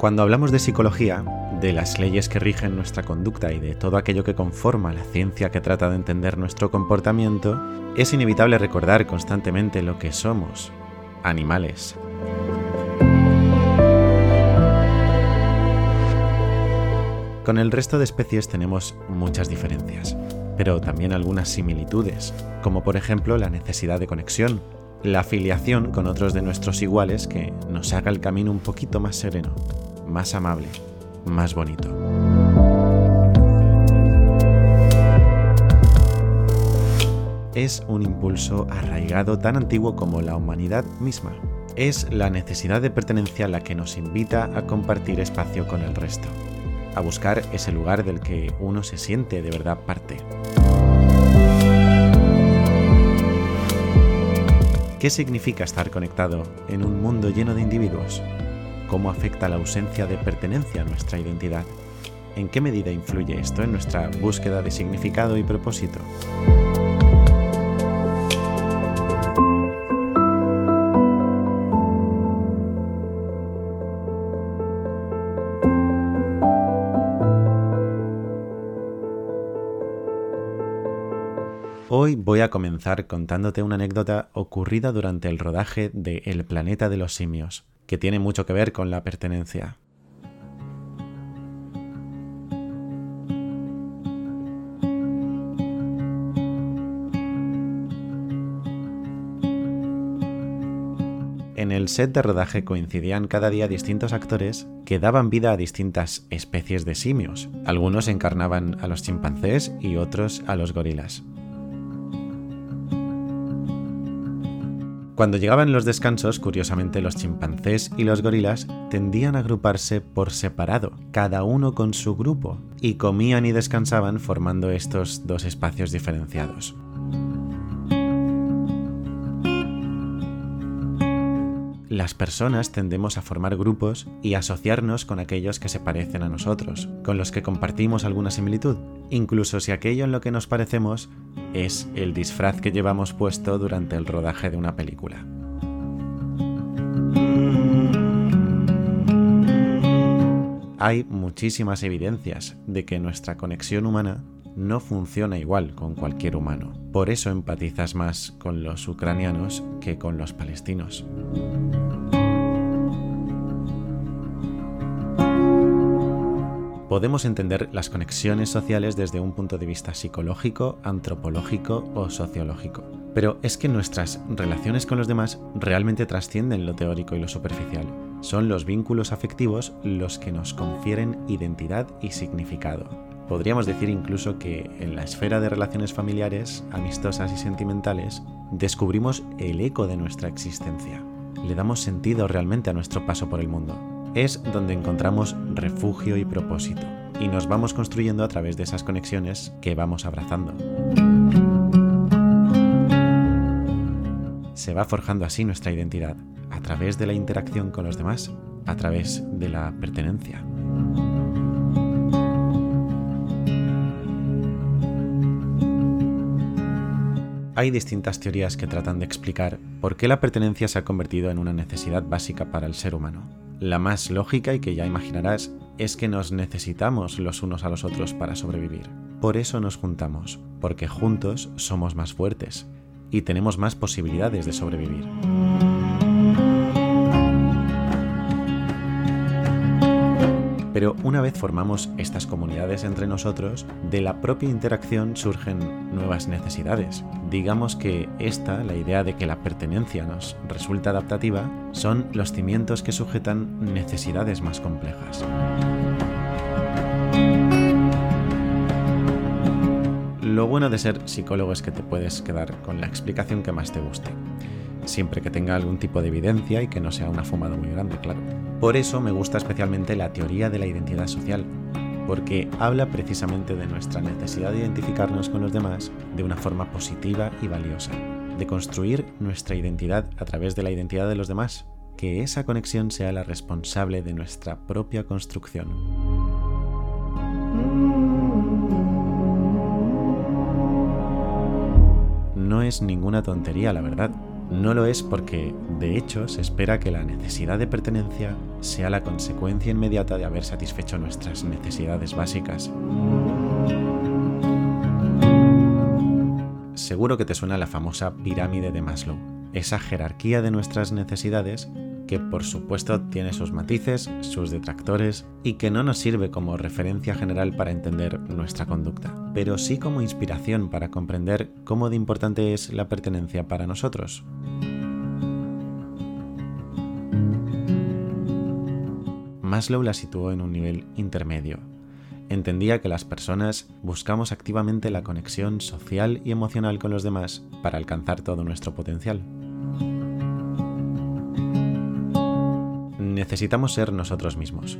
Cuando hablamos de psicología, de las leyes que rigen nuestra conducta y de todo aquello que conforma la ciencia que trata de entender nuestro comportamiento, es inevitable recordar constantemente lo que somos, animales. Con el resto de especies tenemos muchas diferencias, pero también algunas similitudes, como por ejemplo la necesidad de conexión, la afiliación con otros de nuestros iguales que nos haga el camino un poquito más sereno más amable, más bonito. Es un impulso arraigado tan antiguo como la humanidad misma. Es la necesidad de pertenencia la que nos invita a compartir espacio con el resto, a buscar ese lugar del que uno se siente de verdad parte. ¿Qué significa estar conectado en un mundo lleno de individuos? Cómo afecta la ausencia de pertenencia a nuestra identidad. ¿En qué medida influye esto en nuestra búsqueda de significado y propósito? Hoy voy a comenzar contándote una anécdota ocurrida durante el rodaje de El planeta de los simios, que tiene mucho que ver con la pertenencia. En el set de rodaje coincidían cada día distintos actores que daban vida a distintas especies de simios. Algunos encarnaban a los chimpancés y otros a los gorilas. Cuando llegaban los descansos, curiosamente los chimpancés y los gorilas tendían a agruparse por separado, cada uno con su grupo, y comían y descansaban formando estos dos espacios diferenciados. Las personas tendemos a formar grupos y asociarnos con aquellos que se parecen a nosotros, con los que compartimos alguna similitud, incluso si aquello en lo que nos parecemos es el disfraz que llevamos puesto durante el rodaje de una película. Hay muchísimas evidencias de que nuestra conexión humana no funciona igual con cualquier humano. Por eso empatizas más con los ucranianos que con los palestinos. podemos entender las conexiones sociales desde un punto de vista psicológico, antropológico o sociológico. Pero es que nuestras relaciones con los demás realmente trascienden lo teórico y lo superficial. Son los vínculos afectivos los que nos confieren identidad y significado. Podríamos decir incluso que en la esfera de relaciones familiares, amistosas y sentimentales, descubrimos el eco de nuestra existencia. Le damos sentido realmente a nuestro paso por el mundo es donde encontramos refugio y propósito, y nos vamos construyendo a través de esas conexiones que vamos abrazando. Se va forjando así nuestra identidad, a través de la interacción con los demás, a través de la pertenencia. Hay distintas teorías que tratan de explicar por qué la pertenencia se ha convertido en una necesidad básica para el ser humano. La más lógica y que ya imaginarás es que nos necesitamos los unos a los otros para sobrevivir. Por eso nos juntamos, porque juntos somos más fuertes y tenemos más posibilidades de sobrevivir. Pero una vez formamos estas comunidades entre nosotros, de la propia interacción surgen nuevas necesidades. Digamos que esta, la idea de que la pertenencia nos resulta adaptativa, son los cimientos que sujetan necesidades más complejas. Lo bueno de ser psicólogo es que te puedes quedar con la explicación que más te guste siempre que tenga algún tipo de evidencia y que no sea una fumada muy grande, claro. Por eso me gusta especialmente la teoría de la identidad social, porque habla precisamente de nuestra necesidad de identificarnos con los demás de una forma positiva y valiosa, de construir nuestra identidad a través de la identidad de los demás, que esa conexión sea la responsable de nuestra propia construcción. No es ninguna tontería, la verdad No lo es porque, de hecho, se espera que la necesidad de pertenencia sea la consecuencia inmediata de haber satisfecho nuestras necesidades básicas. Seguro que te suena la famosa pirámide de Maslow, esa jerarquía de nuestras necesidades que por supuesto tiene sus matices, sus detractores y que no nos sirve como referencia general para entender nuestra conducta, pero sí como inspiración para comprender cómo de importante es la pertenencia para nosotros. Maslow la situó en un nivel intermedio. Entendía que las personas buscamos activamente la conexión social y emocional con los demás para alcanzar todo nuestro potencial. Necesitamos ser nosotros mismos,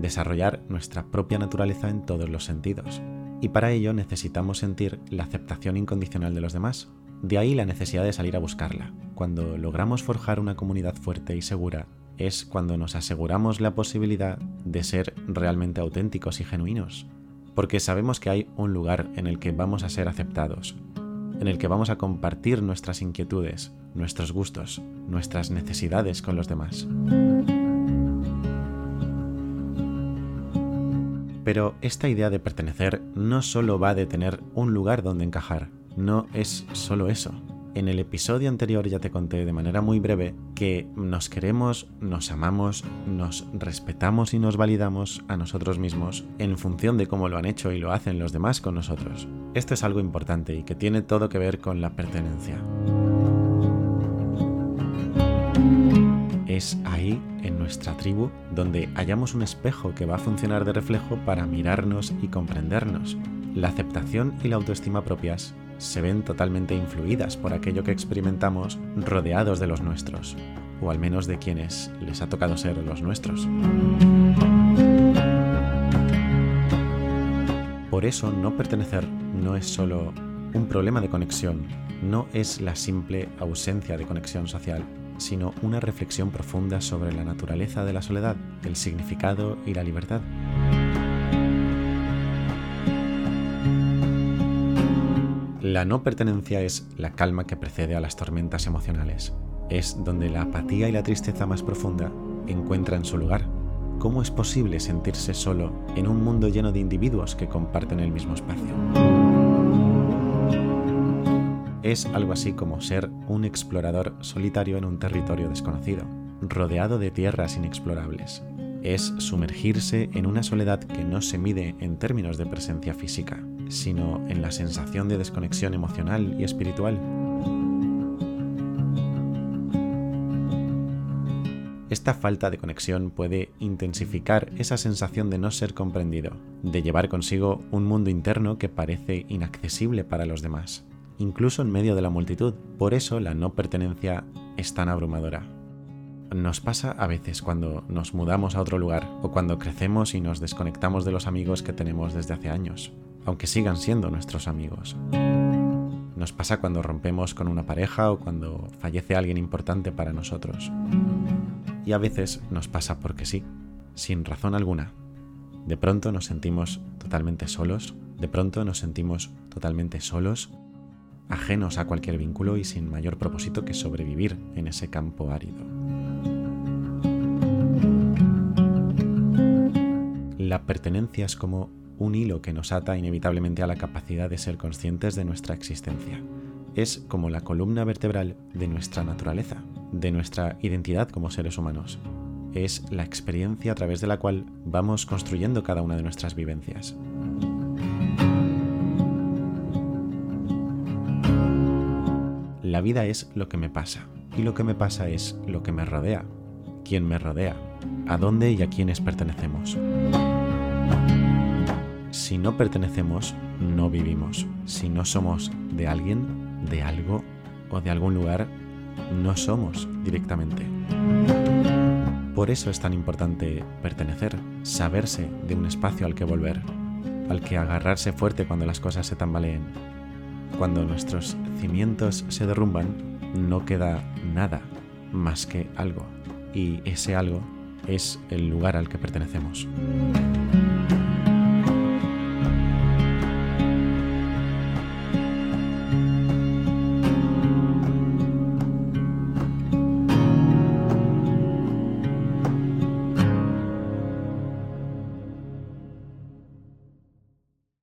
desarrollar nuestra propia naturaleza en todos los sentidos, y para ello necesitamos sentir la aceptación incondicional de los demás. De ahí la necesidad de salir a buscarla. Cuando logramos forjar una comunidad fuerte y segura, es cuando nos aseguramos la posibilidad de ser realmente auténticos y genuinos, porque sabemos que hay un lugar en el que vamos a ser aceptados, en el que vamos a compartir nuestras inquietudes, nuestros gustos, nuestras necesidades con los demás. Pero esta idea de pertenecer no solo va de tener un lugar donde encajar, no es solo eso. En el episodio anterior ya te conté de manera muy breve que nos queremos, nos amamos, nos respetamos y nos validamos a nosotros mismos en función de cómo lo han hecho y lo hacen los demás con nosotros. Esto es algo importante y que tiene todo que ver con la pertenencia. Es ahí, en nuestra tribu, donde hallamos un espejo que va a funcionar de reflejo para mirarnos y comprendernos. La aceptación y la autoestima propias se ven totalmente influidas por aquello que experimentamos rodeados de los nuestros, o al menos de quienes les ha tocado ser los nuestros. Por eso no pertenecer no es solo un problema de conexión, no es la simple ausencia de conexión social, sino una reflexión profunda sobre la naturaleza de la soledad, el significado y la libertad. La no pertenencia es la calma que precede a las tormentas emocionales. Es donde la apatía y la tristeza más profunda encuentran su lugar. ¿Cómo es posible sentirse solo en un mundo lleno de individuos que comparten el mismo espacio? Es algo así como ser un explorador solitario en un territorio desconocido, rodeado de tierras inexplorables. Es sumergirse en una soledad que no se mide en términos de presencia física, sino en la sensación de desconexión emocional y espiritual. Esta falta de conexión puede intensificar esa sensación de no ser comprendido, de llevar consigo un mundo interno que parece inaccesible para los demás incluso en medio de la multitud. Por eso la no pertenencia es tan abrumadora. Nos pasa a veces cuando nos mudamos a otro lugar o cuando crecemos y nos desconectamos de los amigos que tenemos desde hace años, aunque sigan siendo nuestros amigos. Nos pasa cuando rompemos con una pareja o cuando fallece alguien importante para nosotros. Y a veces nos pasa porque sí, sin razón alguna. De pronto nos sentimos totalmente solos, de pronto nos sentimos totalmente solos ajenos a cualquier vínculo y sin mayor propósito que sobrevivir en ese campo árido. La pertenencia es como un hilo que nos ata inevitablemente a la capacidad de ser conscientes de nuestra existencia. Es como la columna vertebral de nuestra naturaleza, de nuestra identidad como seres humanos. Es la experiencia a través de la cual vamos construyendo cada una de nuestras vivencias. La vida es lo que me pasa y lo que me pasa es lo que me rodea, quién me rodea, a dónde y a quiénes pertenecemos. Si no pertenecemos, no vivimos. Si no somos de alguien, de algo o de algún lugar, no somos directamente. Por eso es tan importante pertenecer, saberse de un espacio al que volver, al que agarrarse fuerte cuando las cosas se tambaleen, cuando nuestros cimientos se derrumban, no queda nada más que algo. Y ese algo es el lugar al que pertenecemos.